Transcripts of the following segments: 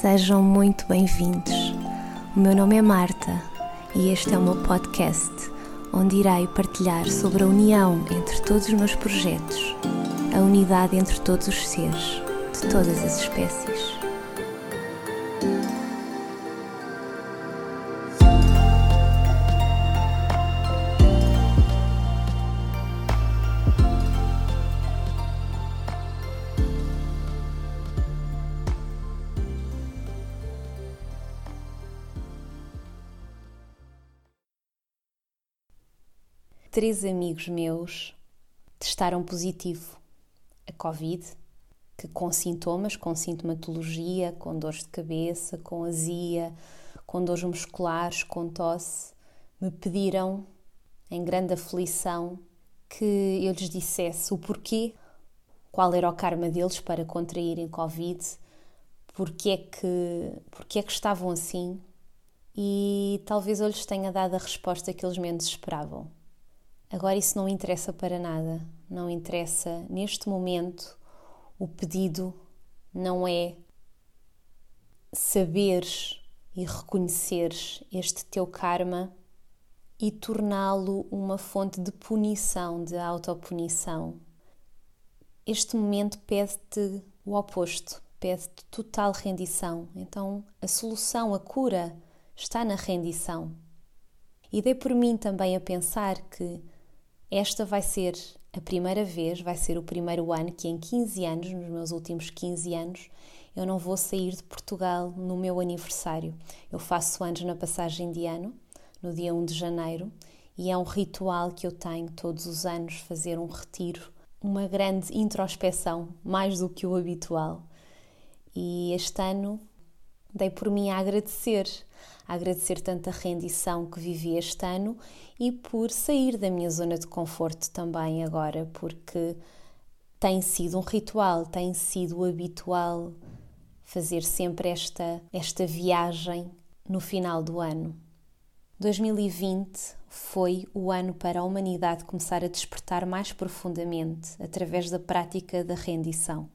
Sejam muito bem-vindos. O meu nome é Marta e este é o meu podcast, onde irei partilhar sobre a união entre todos os meus projetos, a unidade entre todos os seres, de todas as espécies. Três amigos meus testaram positivo a Covid, que com sintomas, com sintomatologia, com dores de cabeça, com azia, com dores musculares, com tosse, me pediram, em grande aflição, que eu lhes dissesse o porquê, qual era o karma deles para contraírem Covid, porque é que, porque é que estavam assim, e talvez eu lhes tenha dado a resposta que eles menos esperavam. Agora isso não interessa para nada, não interessa neste momento. O pedido não é saberes e reconheceres este teu karma e torná-lo uma fonte de punição, de autopunição. Este momento pede-te o oposto, pede-te total rendição. Então a solução, a cura, está na rendição. E dei por mim também a pensar que esta vai ser a primeira vez, vai ser o primeiro ano que em 15 anos, nos meus últimos 15 anos, eu não vou sair de Portugal no meu aniversário. Eu faço anos na passagem de ano, no dia 1 de janeiro, e é um ritual que eu tenho todos os anos fazer um retiro, uma grande introspeção, mais do que o habitual. E este ano dei por mim a agradecer agradecer tanta rendição que vivi este ano e por sair da minha zona de conforto também agora, porque tem sido um ritual, tem sido habitual fazer sempre esta, esta viagem no final do ano. 2020 foi o ano para a humanidade começar a despertar mais profundamente através da prática da rendição.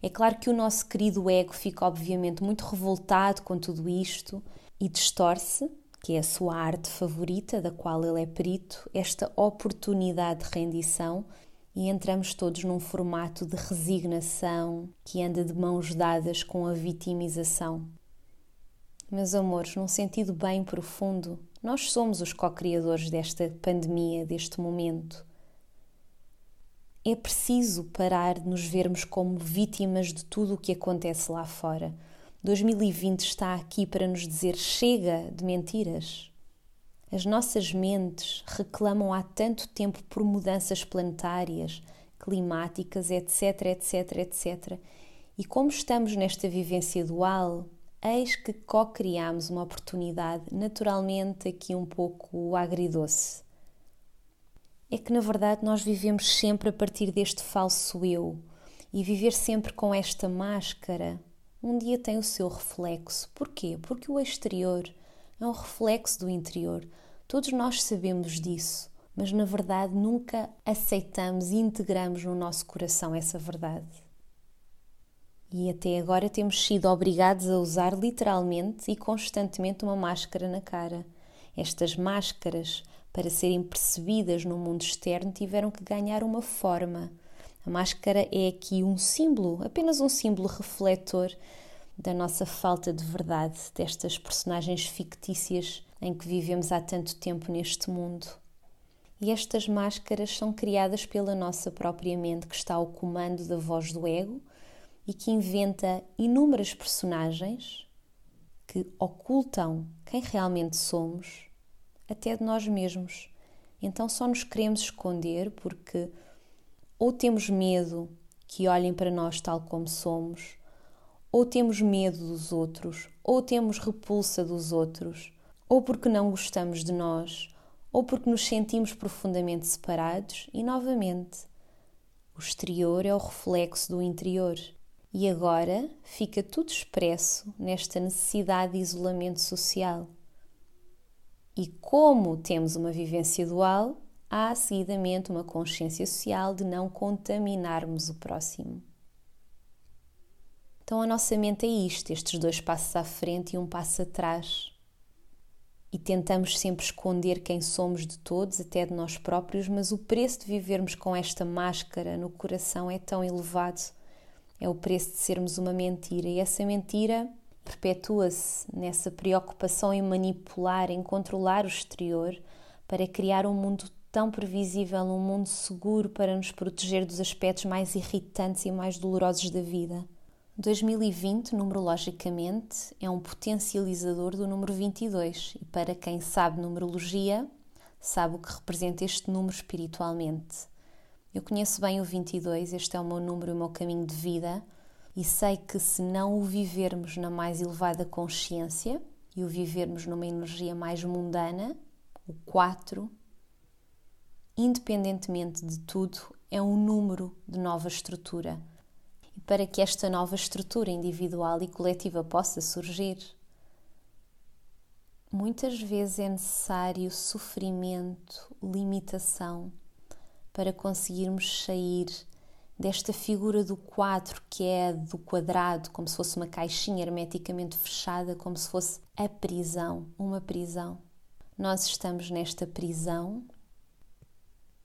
É claro que o nosso querido ego fica, obviamente, muito revoltado com tudo isto e distorce, que é a sua arte favorita, da qual ele é perito, esta oportunidade de rendição e entramos todos num formato de resignação que anda de mãos dadas com a vitimização. Meus amores, num sentido bem profundo, nós somos os co-criadores desta pandemia, deste momento. É preciso parar de nos vermos como vítimas de tudo o que acontece lá fora 2020 está aqui para nos dizer chega de mentiras. As nossas mentes reclamam há tanto tempo por mudanças planetárias, climáticas, etc, etc, etc. E como estamos nesta vivência dual, eis que co-criamos uma oportunidade naturalmente aqui um pouco agridoce. É que na verdade nós vivemos sempre a partir deste falso eu e viver sempre com esta máscara um dia tem o seu reflexo. Porquê? Porque o exterior é um reflexo do interior. Todos nós sabemos disso, mas na verdade nunca aceitamos e integramos no nosso coração essa verdade. E até agora temos sido obrigados a usar literalmente e constantemente uma máscara na cara. Estas máscaras, para serem percebidas no mundo externo, tiveram que ganhar uma forma a máscara é aqui um símbolo, apenas um símbolo refletor da nossa falta de verdade, destas personagens fictícias em que vivemos há tanto tempo neste mundo. E estas máscaras são criadas pela nossa própria mente, que está ao comando da voz do ego e que inventa inúmeras personagens que ocultam quem realmente somos, até de nós mesmos. Então só nos queremos esconder porque ou temos medo que olhem para nós tal como somos, ou temos medo dos outros, ou temos repulsa dos outros, ou porque não gostamos de nós, ou porque nos sentimos profundamente separados e, novamente, o exterior é o reflexo do interior. E agora fica tudo expresso nesta necessidade de isolamento social. E como temos uma vivência dual, há seguidamente uma consciência social de não contaminarmos o próximo. Então a nossa mente é isto, estes dois passos à frente e um passo atrás. E tentamos sempre esconder quem somos de todos, até de nós próprios, mas o preço de vivermos com esta máscara no coração é tão elevado. É o preço de sermos uma mentira. E essa mentira perpetua-se nessa preocupação em manipular, em controlar o exterior, para criar um mundo tão previsível, um mundo seguro para nos proteger dos aspectos mais irritantes e mais dolorosos da vida. 2020, numerologicamente, é um potencializador do número 22 e para quem sabe numerologia, sabe o que representa este número espiritualmente. Eu conheço bem o 22, este é o meu número e o meu caminho de vida e sei que se não o vivermos na mais elevada consciência e o vivermos numa energia mais mundana, o 4, independentemente de tudo, é um número de nova estrutura e para que esta nova estrutura individual e coletiva possa surgir, muitas vezes é necessário sofrimento, limitação para conseguirmos sair desta figura do quadro que é do quadrado, como se fosse uma caixinha hermeticamente fechada, como se fosse a prisão, uma prisão. Nós estamos nesta prisão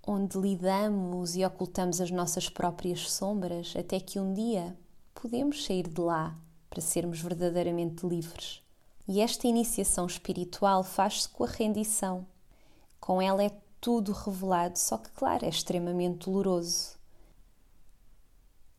onde lidamos e ocultamos as nossas próprias sombras até que um dia podemos sair de lá para sermos verdadeiramente livres. E esta iniciação espiritual faz-se com a rendição. Com ela é tudo revelado, só que, claro, é extremamente doloroso.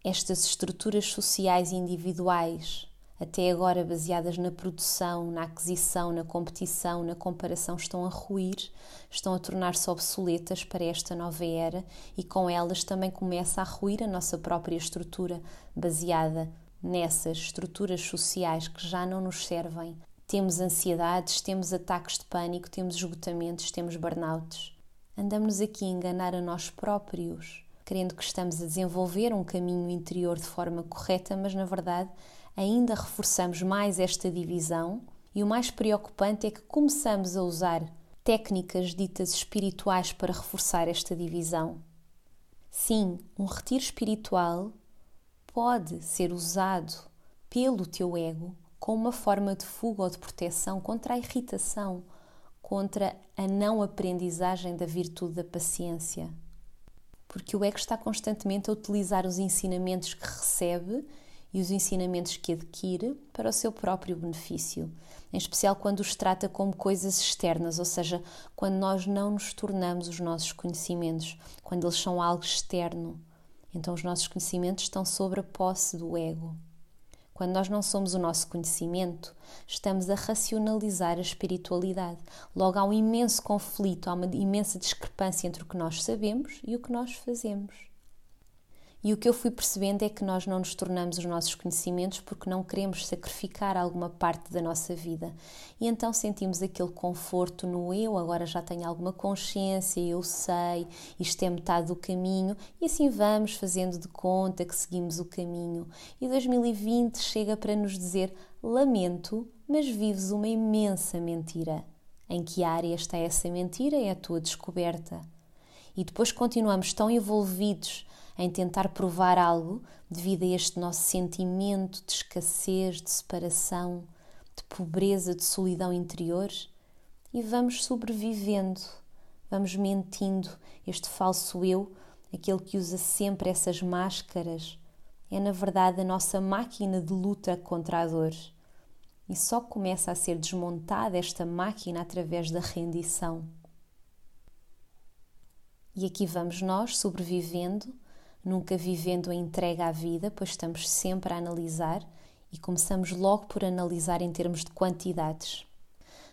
Estas estruturas sociais e individuais até agora baseadas na produção, na aquisição, na competição, na comparação, estão a ruir, estão a tornar-se obsoletas para esta nova era e com elas também começa a ruir a nossa própria estrutura baseada nessas estruturas sociais que já não nos servem. Temos ansiedades, temos ataques de pânico, temos esgotamentos, temos burnouts. Andamos aqui a enganar a nós próprios, querendo que estamos a desenvolver um caminho interior de forma correta, mas na verdade ainda reforçamos mais esta divisão e o mais preocupante é que começamos a usar técnicas ditas espirituais para reforçar esta divisão. Sim, um retiro espiritual pode ser usado pelo teu ego como uma forma de fuga ou de proteção contra a irritação, contra a não aprendizagem da virtude da paciência. Porque o ego está constantemente a utilizar os ensinamentos que recebe e os ensinamentos que adquire para o seu próprio benefício, em especial quando os trata como coisas externas, ou seja, quando nós não nos tornamos os nossos conhecimentos, quando eles são algo externo. Então os nossos conhecimentos estão sobre a posse do ego. Quando nós não somos o nosso conhecimento, estamos a racionalizar a espiritualidade. Logo há um imenso conflito, há uma imensa discrepância entre o que nós sabemos e o que nós fazemos. E o que eu fui percebendo é que nós não nos tornamos os nossos conhecimentos porque não queremos sacrificar alguma parte da nossa vida. E então sentimos aquele conforto no eu, agora já tenho alguma consciência, eu sei, isto é metade do caminho, e assim vamos fazendo de conta que seguimos o caminho. E 2020 chega para nos dizer: lamento, mas vives uma imensa mentira. Em que área está essa mentira é a tua descoberta. E depois continuamos tão envolvidos em tentar provar algo devido a este nosso sentimento de escassez, de separação, de pobreza, de solidão interior e vamos sobrevivendo, vamos mentindo. Este falso eu, aquele que usa sempre essas máscaras, é na verdade a nossa máquina de luta contra a dor. E só começa a ser desmontada esta máquina através da rendição. E aqui vamos nós sobrevivendo nunca vivendo a entrega à vida, pois estamos sempre a analisar e começamos logo por analisar em termos de quantidades.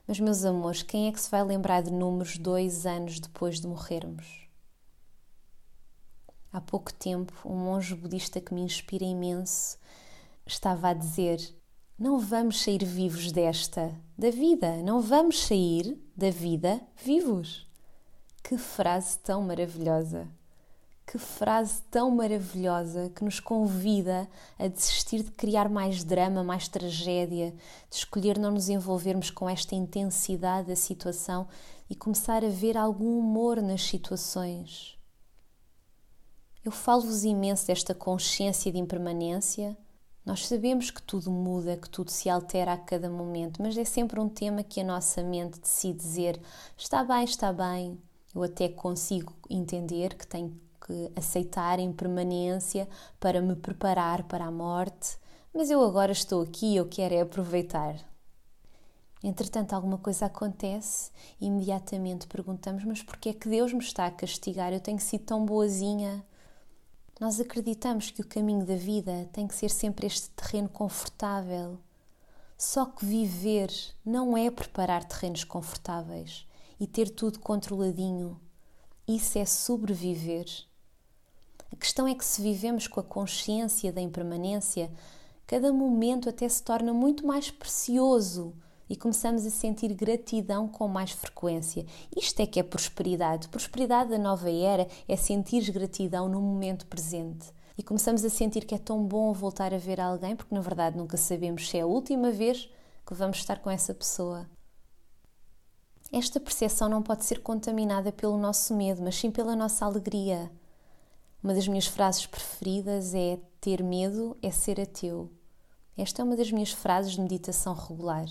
Mas, meus amores, quem é que se vai lembrar de números dois anos depois de morrermos? Há pouco tempo, um monge budista que me inspira imenso estava a dizer: Não vamos sair vivos desta, da vida, não vamos sair da vida vivos. Que frase tão maravilhosa! Que frase tão maravilhosa que nos convida a desistir de criar mais drama, mais tragédia, de escolher não nos envolvermos com esta intensidade da situação e começar a ver algum humor nas situações. Eu falo-vos imenso desta consciência de impermanência, Nós sabemos que tudo muda, que tudo se altera a cada momento, mas é sempre um tema que a nossa mente decide dizer: está bem, está bem. Eu até consigo entender que tenho que aceitar a impermanência para me preparar para a morte, mas eu agora estou aqui e eu quero é aproveitar. Entretanto, alguma coisa acontece e imediatamente perguntamos: Mas porquê é que Deus me está a castigar? Eu tenho sido tão boazinha. Nós acreditamos que o caminho da vida tem que ser sempre este terreno confortável. Só que viver não é preparar terrenos confortáveis e ter tudo controladinho. Isso é sobreviver. A questão é que se vivemos com a consciência da impermanência, cada momento até se torna muito mais precioso e começamos a sentir gratidão com mais frequência. Isto é que é prosperidade. Prosperidade da nova era é sentir gratidão no momento presente. E começamos a sentir que é tão bom voltar a ver alguém, porque na verdade nunca sabemos se é a última vez que vamos estar com essa pessoa. Esta percepção não pode ser contaminada pelo nosso medo, mas sim pela nossa alegria. Uma das minhas frases preferidas é: Ter medo é ser ateu. Esta é uma das minhas frases de meditação regular.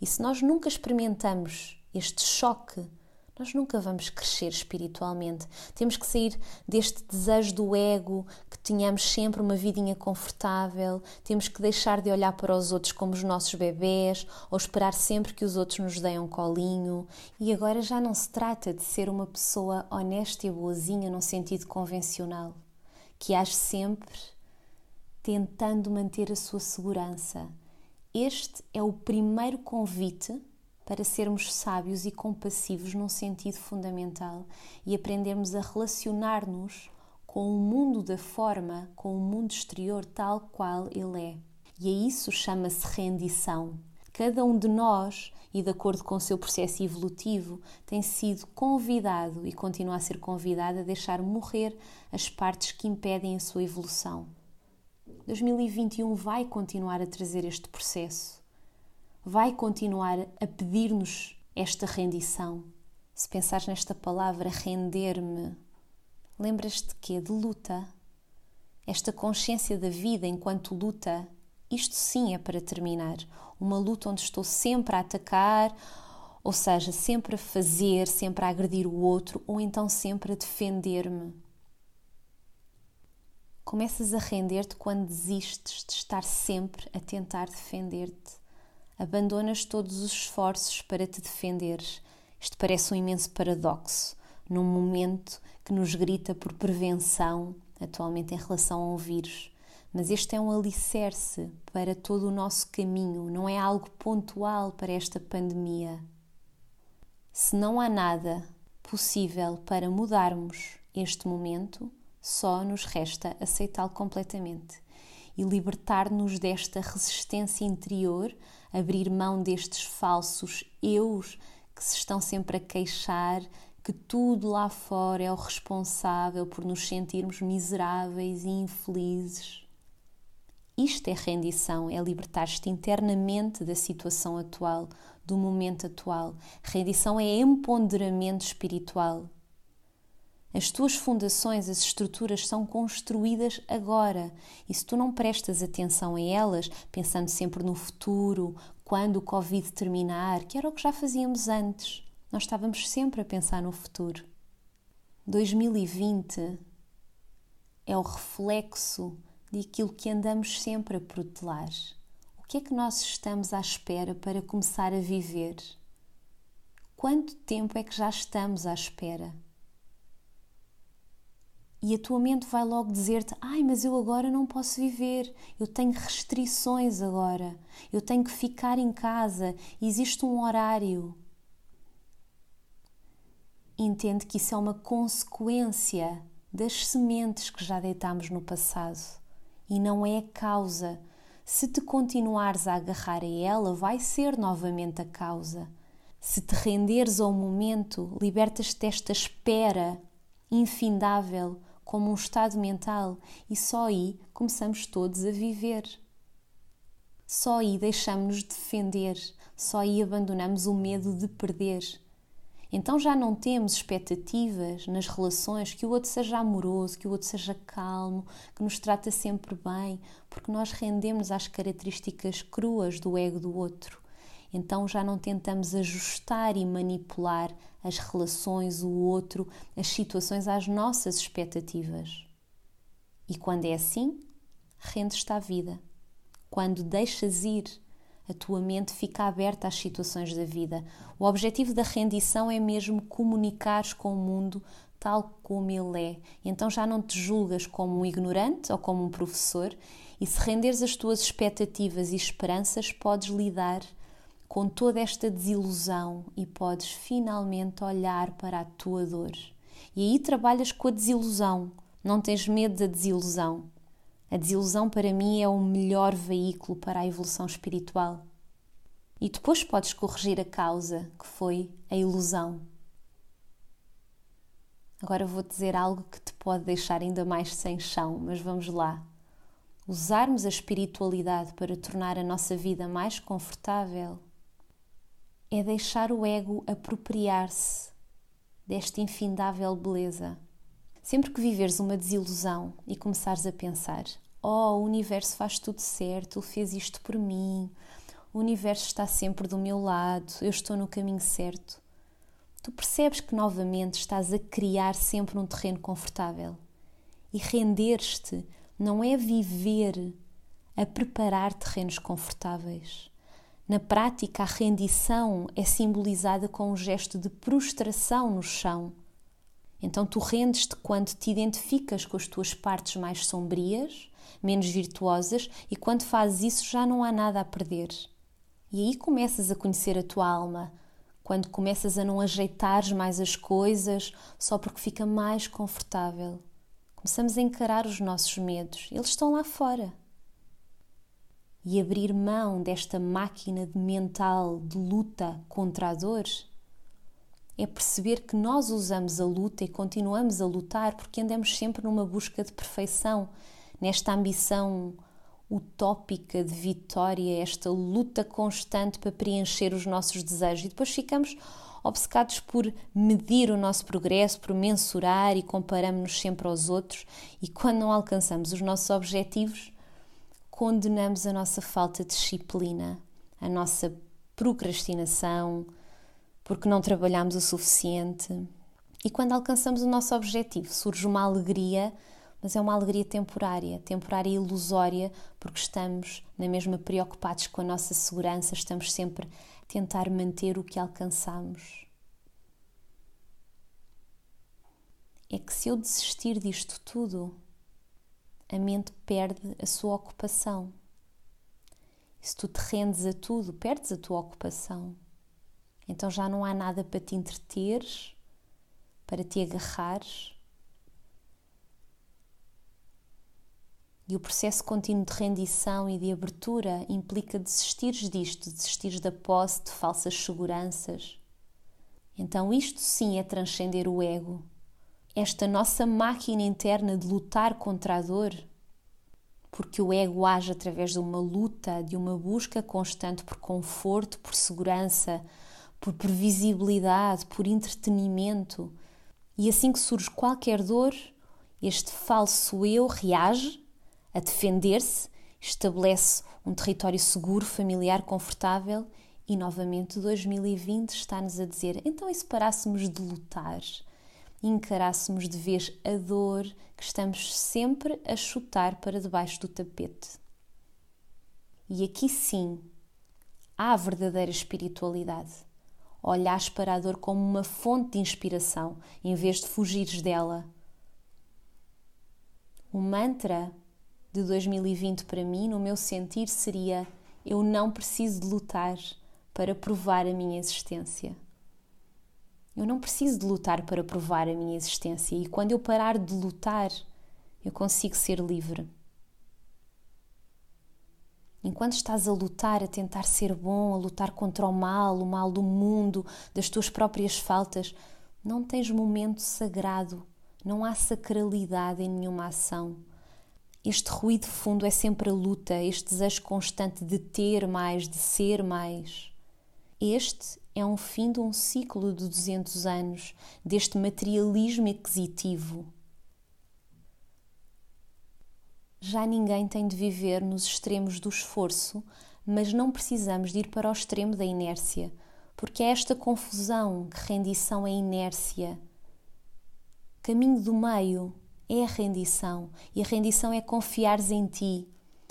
E se nós nunca experimentamos este choque, nós nunca vamos crescer espiritualmente. Temos que sair deste desejo do ego, que tenhamos sempre uma vidinha confortável, temos que deixar de olhar para os outros como os nossos bebés ou esperar sempre que os outros nos deem um colinho. E agora já não se trata de ser uma pessoa honesta e boazinha num sentido convencional, que age sempre tentando manter a sua segurança este é o primeiro convite para sermos sábios e compassivos num sentido fundamental e aprendermos a relacionar-nos com o mundo da forma, com o mundo exterior tal qual ele é. E a isso chama-se rendição. Cada um de nós, e de acordo com o seu processo evolutivo, tem sido convidado e continua a ser convidado a deixar morrer as partes que impedem a sua evolução. 2021 vai continuar a trazer este processo, vai continuar a pedir-nos esta rendição. Se pensares nesta palavra render-me, lembras-te que de luta? Esta consciência da vida enquanto luta, isto sim é para terminar. Uma luta onde estou sempre a atacar, ou seja, sempre a fazer, sempre a agredir o outro, ou então sempre a defender-me Começas a render-te quando desistes de estar sempre a tentar defender-te. Abandonas todos os esforços para te defenderes. Isto parece um imenso paradoxo, num momento que nos grita por prevenção, atualmente em relação a um vírus. Mas este é um alicerce para todo o nosso caminho, não é algo pontual para esta pandemia. Se não há nada possível para mudarmos este momento, só nos resta aceitá-lo completamente e libertar-nos desta resistência interior, abrir mão destes falsos eus que se estão sempre a queixar que tudo lá fora é o responsável por nos sentirmos miseráveis e infelizes. Isto é rendição, é libertar-te internamente da situação atual, do momento atual. Rendição é empoderamento espiritual. As tuas fundações, as estruturas são construídas agora e se tu não prestas atenção a elas, pensando sempre no futuro, quando o Covid terminar, que era o que já fazíamos antes, nós estávamos sempre a pensar no futuro. 2020 é o reflexo daquilo que andamos sempre a protelar. O que é que nós estamos à espera para começar a viver? Quanto tempo é que já estamos à espera? E a tua mente vai logo dizer-te: ai, mas eu agora não posso viver, eu tenho restrições agora, eu tenho que ficar em casa, existe um horário. Entende que isso é uma consequência das sementes que já deitamos no passado e não é a causa. Se te continuares a agarrar a ela, vai ser novamente a causa. Se te renderes ao momento, libertas-te desta espera infindável como um estado mental e só aí começamos todos a viver. Só aí deixamos-nos defender, só aí abandonamos o medo de perder. Então já não temos expectativas nas relações que o outro seja amoroso, que o outro seja calmo, que nos trata sempre bem, porque nós rendemos às características cruas do ego do outro. Então já não tentamos ajustar e manipular as relações, o outro, as situações às nossas expectativas. E quando é assim, rendes-te à vida. Quando deixas ir a tua mente fica aberta às situações da vida. O objetivo da rendição é mesmo comunicares com o mundo tal como ele é. Então já não te julgas como um ignorante ou como um professor, e se renderes as tuas expectativas e esperanças, podes lidar com toda esta desilusão e podes finalmente olhar para a tua dor. E aí trabalhas com a desilusão, não tens medo da desilusão. A desilusão para mim é o melhor veículo para a evolução espiritual. E depois podes corrigir a causa, que foi a ilusão. Agora vou dizer algo que te pode deixar ainda mais sem chão, mas vamos lá. Usarmos a espiritualidade para tornar a nossa vida mais confortável é deixar o ego apropriar-se desta infindável beleza Sempre que viveres uma desilusão e começares a pensar: Oh, o universo faz tudo certo, ele fez isto por mim, o universo está sempre do meu lado, eu estou no caminho certo. Tu percebes que novamente estás a criar sempre um terreno confortável. E render-te não é viver a preparar terrenos confortáveis. Na prática, a rendição é simbolizada com um gesto de prostração no chão então tu rendes-te quando te identificas com as tuas partes mais sombrias, menos virtuosas, e quando fazes isso já não há nada a perder. E aí começas a conhecer a tua alma, quando começas a não ajeitar mais as coisas só porque fica mais confortável. Começamos a encarar os nossos medos, eles estão lá fora. E abrir mão desta máquina de mental de luta contra a dor é perceber que nós usamos a luta e continuamos a lutar porque andamos sempre numa busca de perfeição, nesta ambição utópica de vitória, esta luta constante para preencher os nossos desejos. E depois ficamos obcecados por medir o nosso progresso, por mensurar e comparamos-nos sempre aos outros. E quando não alcançamos os nossos objetivos, condenamos a nossa falta de disciplina, a nossa procrastinação, porque não trabalhamos o suficiente. E quando alcançamos o nosso objetivo, surge uma alegria, mas é uma alegria temporária, temporária e ilusória, porque estamos na mesma preocupados com a nossa segurança, estamos sempre a tentar manter o que alcançamos. É que se eu desistir disto tudo, a mente perde a sua ocupação. Se tu te rendes a tudo, perdes a tua ocupação. Então já não há nada para te entreteres, para te agarrares. E o processo contínuo de rendição e de abertura implica desistires disto, desistires da posse de falsas seguranças. Então, isto sim é transcender o ego. Esta nossa máquina interna de lutar contra a dor, porque o ego age através de uma luta, de uma busca constante por conforto, por segurança, por previsibilidade, por entretenimento. E assim que surge qualquer dor, este falso eu reage a defender-se, estabelece um território seguro, familiar, confortável e novamente 2020 está-nos a dizer: então e se parássemos de lutar? Encarássemos de vez a dor que estamos sempre a chutar para debaixo do tapete. E aqui sim há verdadeira espiritualidade olhares para a dor como uma fonte de inspiração, em vez de fugires dela. O mantra de 2020 para mim, no meu sentir, seria: eu não preciso de lutar para provar a minha existência. Eu não preciso de lutar para provar a minha existência, e quando eu parar de lutar, eu consigo ser livre. Enquanto estás a lutar, a tentar ser bom, a lutar contra o mal, o mal do mundo, das tuas próprias faltas, não tens momento sagrado, não há sacralidade em nenhuma ação. Este ruído fundo é sempre a luta, este desejo constante de ter mais, de ser mais. Este é um fim de um ciclo de 200 anos deste materialismo aquisitivo. Já ninguém tem de viver nos extremos do esforço, mas não precisamos de ir para o extremo da inércia, porque é esta confusão que rendição é inércia. Caminho do meio é a rendição, e a rendição é confiares em ti,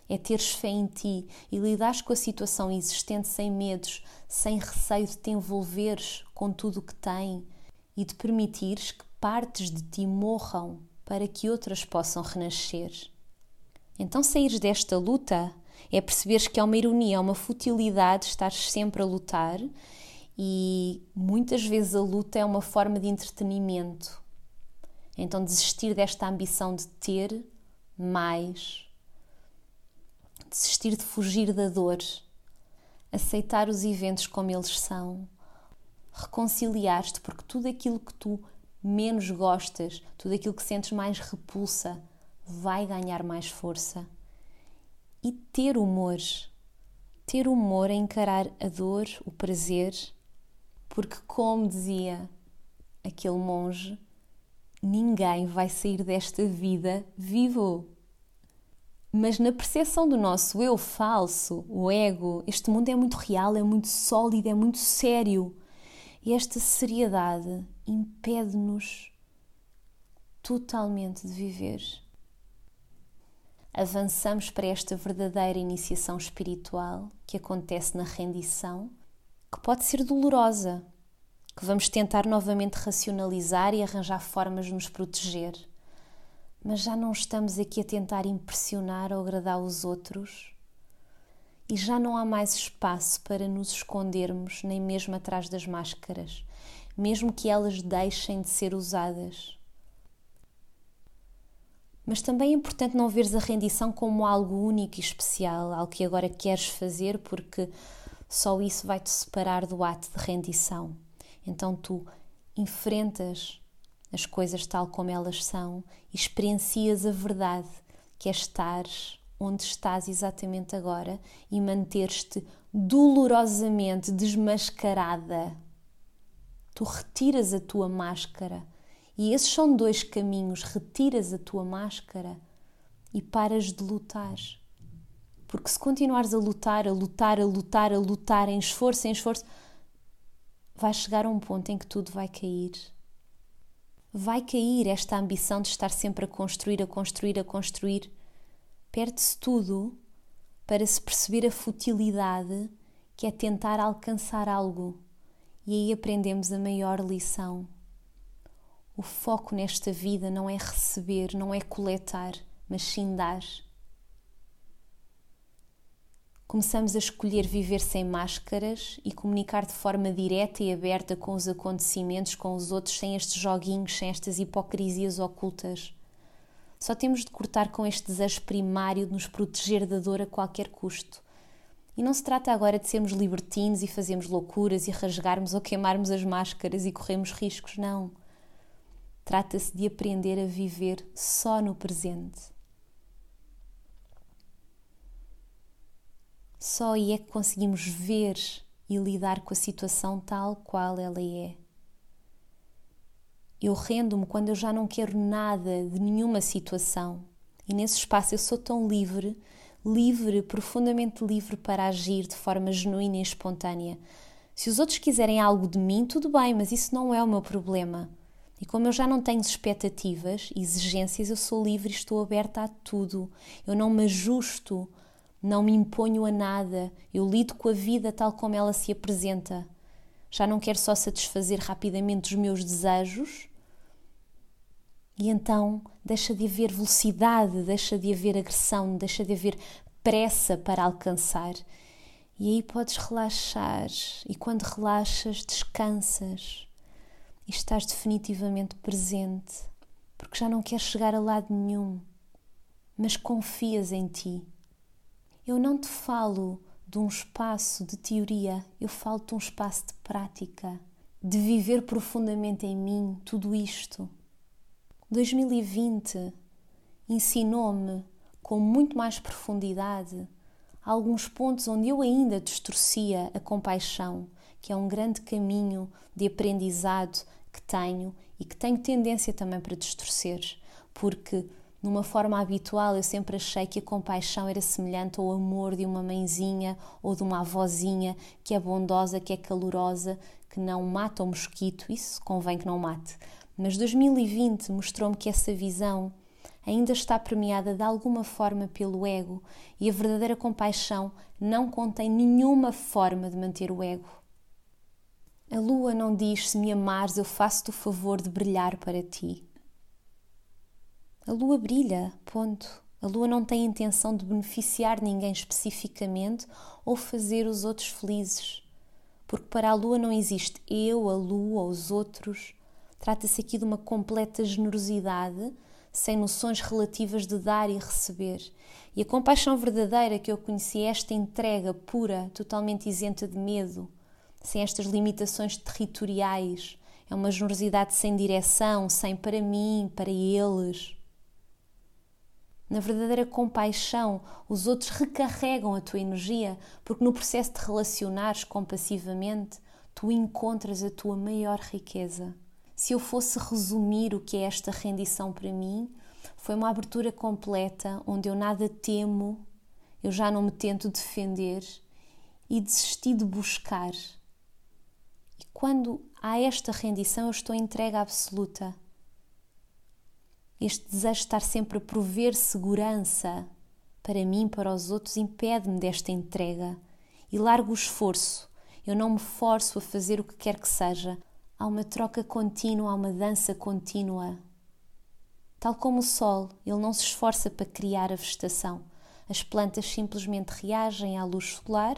é teres fé em ti e lidares com a situação existente sem medos, sem receio de te envolveres com tudo o que tem e de permitires que partes de ti morram para que outras possam renascer. Então, saíres desta luta é perceberes que é uma ironia, é uma futilidade estar sempre a lutar e muitas vezes a luta é uma forma de entretenimento. Então, desistir desta ambição de ter mais, desistir de fugir da dor, aceitar os eventos como eles são, reconciliar-te, porque tudo aquilo que tu menos gostas, tudo aquilo que sentes mais repulsa, vai ganhar mais força. E ter humor, ter humor a encarar a dor, o prazer, porque, como dizia aquele monge, ninguém vai sair desta vida vivo. Mas na percepção do nosso eu falso, o ego, este mundo é muito real, é muito sólido, é muito sério. E esta seriedade impede-nos totalmente de viver. Avançamos para esta verdadeira iniciação espiritual que acontece na rendição, que pode ser dolorosa, que vamos tentar novamente racionalizar e arranjar formas de nos proteger mas já não estamos aqui a tentar impressionar ou agradar os outros e já não há mais espaço para nos escondermos, nem mesmo atrás das máscaras, mesmo que elas deixem de ser usadas. Mas também é importante não veres a rendição como algo único e especial, algo que agora queres fazer porque só isso vai te separar do ato de rendição. Então tu enfrentas as coisas tal como elas são e experiencias a verdade, que é estar onde estás exatamente agora e manter-te dolorosamente desmascarada. Tu retiras a tua máscara e esses são dois caminhos: retiras a tua máscara e paras de lutar. Porque se continuares a lutar, a lutar, a lutar, a lutar, em esforço, em esforço, vai chegar a um ponto em que tudo vai cair vai cair esta ambição de estar sempre a construir, a construir, a construir. Perde-se tudo para se perceber a futilidade que é tentar alcançar algo. E aí aprendemos a maior lição. O foco nesta vida não é receber, não é coletar, mas sim dar começamos a escolher viver sem máscaras e comunicar de forma direta e aberta com os acontecimentos, com os outros, sem estes joguinhos, sem estas hipocrisias ocultas. Só temos de cortar com este desejo primário de nos proteger da dor a qualquer custo. E não se trata agora de sermos libertinos e fazermos loucuras e rasgarmos ou queimarmos as máscaras e corremos riscos, não. Trata-se de aprender a viver só no presente Só aí é que conseguimos ver e lidar com a situação tal qual ela é. Eu rendo-me quando eu já não quero nada de nenhuma situação. E nesse espaço eu sou tão livre, livre, profundamente livre para agir de forma genuína e espontânea. Se os outros quiserem algo de mim, tudo bem, mas isso não é o meu problema. E como eu já não tenho expectativas, exigências, eu sou livre e estou aberta a tudo. Eu não me ajusto não me imponho a nada, eu lido com a vida tal como ela se apresenta. Já não quero só satisfazer rapidamente os meus desejos. E então deixa de haver velocidade, deixa de haver agressão, deixa de haver pressa para alcançar. E aí podes relaxar, e quando relaxas, descansas e estás definitivamente presente, porque já não queres chegar a lado nenhum, mas confias em ti. Eu não te falo de um espaço de teoria, eu falo de um espaço de prática, de viver profundamente em mim tudo isto. 2020 ensinou-me com muito mais profundidade alguns pontos onde eu ainda distorcia a compaixão que é um grande caminho de aprendizado que tenho e que tenho tendência também para distorcer, porque numa forma habitual eu sempre achei que a compaixão era semelhante ao amor de uma mãezinha ou de uma avózinha que é bondosa, que é calorosa, que não mata o mosquito, isso convém que não mate. Mas 2020 mostrou-me que essa visão ainda está permeada de alguma forma pelo ego e a verdadeira compaixão não contém nenhuma forma de manter o ego. A lua não diz: Se me amares, eu faço-te o favor de brilhar para ti. A lua brilha, ponto. A lua não tem intenção de beneficiar ninguém especificamente ou fazer os outros felizes. Porque para a lua não existe eu, a lua os outros. Trata-se aqui de uma completa generosidade sem noções relativas de dar e receber. E a compaixão verdadeira que eu conheci é esta entrega pura, totalmente isenta de medo, sem estas limitações territoriais. É uma generosidade sem direção, sem para mim, para eles. Na verdadeira compaixão, os outros recarregam a tua energia, porque no processo de relacionares compassivamente, tu encontras a tua maior riqueza. Se eu fosse resumir o que é esta rendição para mim, foi uma abertura completa onde eu nada temo, eu já não me tento defender e desisti de buscar. E quando há esta rendição, eu estou entregue absoluta. Este desejo de estar sempre a prover segurança para mim, para os outros, impede-me desta entrega e largo o esforço. Eu não me forço a fazer o que quer que seja, Há uma troca contínua, há uma dança contínua. Tal como o sol, ele não se esforça para criar a vegetação. As plantas simplesmente reagem à luz solar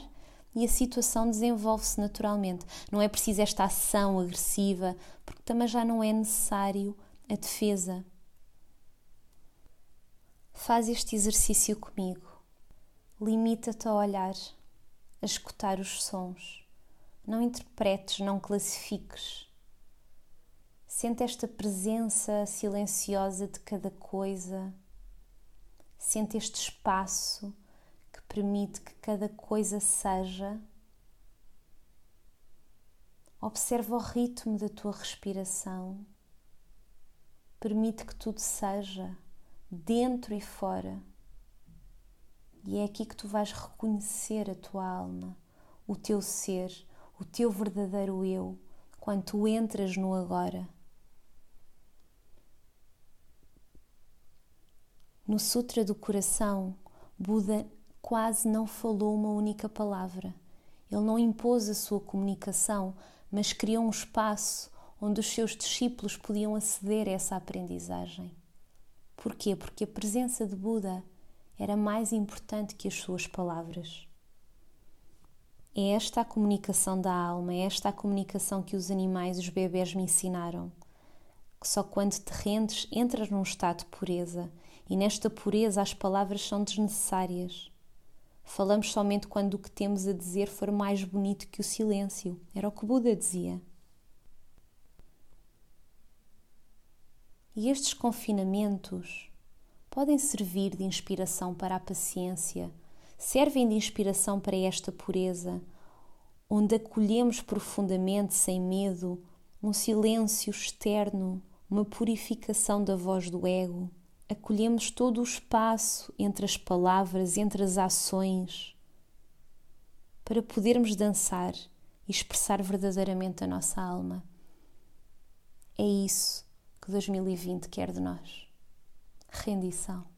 e a situação desenvolve-se naturalmente. Não é preciso esta ação agressiva, porque também já não é necessário a defesa. Faz este exercício comigo. Limita-te a olhar, a escutar os sons. Não interpretes, não classifiques. Sente esta presença silenciosa de cada coisa. Sente este espaço que permite que cada coisa seja. Observa o ritmo da tua respiração. Permite que tudo seja, dentro e fora. E é aqui que tu vais reconhecer a tua alma, o teu ser, o teu verdadeiro eu, quando tu entras no agora. No Sutra do Coração, Buda quase não falou uma única palavra. Ele não impôs a sua comunicação, mas criou um espaço onde os seus discípulos podiam aceder a essa aprendizagem. Porquê? Porque a presença de Buda era mais importante que as suas palavras. É esta a comunicação da alma, é esta a comunicação que os animais, os bebés me ensinaram. Que só quando te rendes entras num estado de pureza e nesta pureza as palavras são desnecessárias. Falamos somente quando o que temos a dizer for mais bonito que o silêncio. Era o que Buda dizia. E estes confinamentos podem servir de inspiração para a paciência, servem de inspiração para esta pureza, onde acolhemos profundamente, sem medo, um silêncio externo, uma purificação da voz do ego acolhemos todo o espaço entre as palavras, entre as ações, para podermos dançar e expressar verdadeiramente a nossa alma. É isso que 2020 quer de nós. Rendição.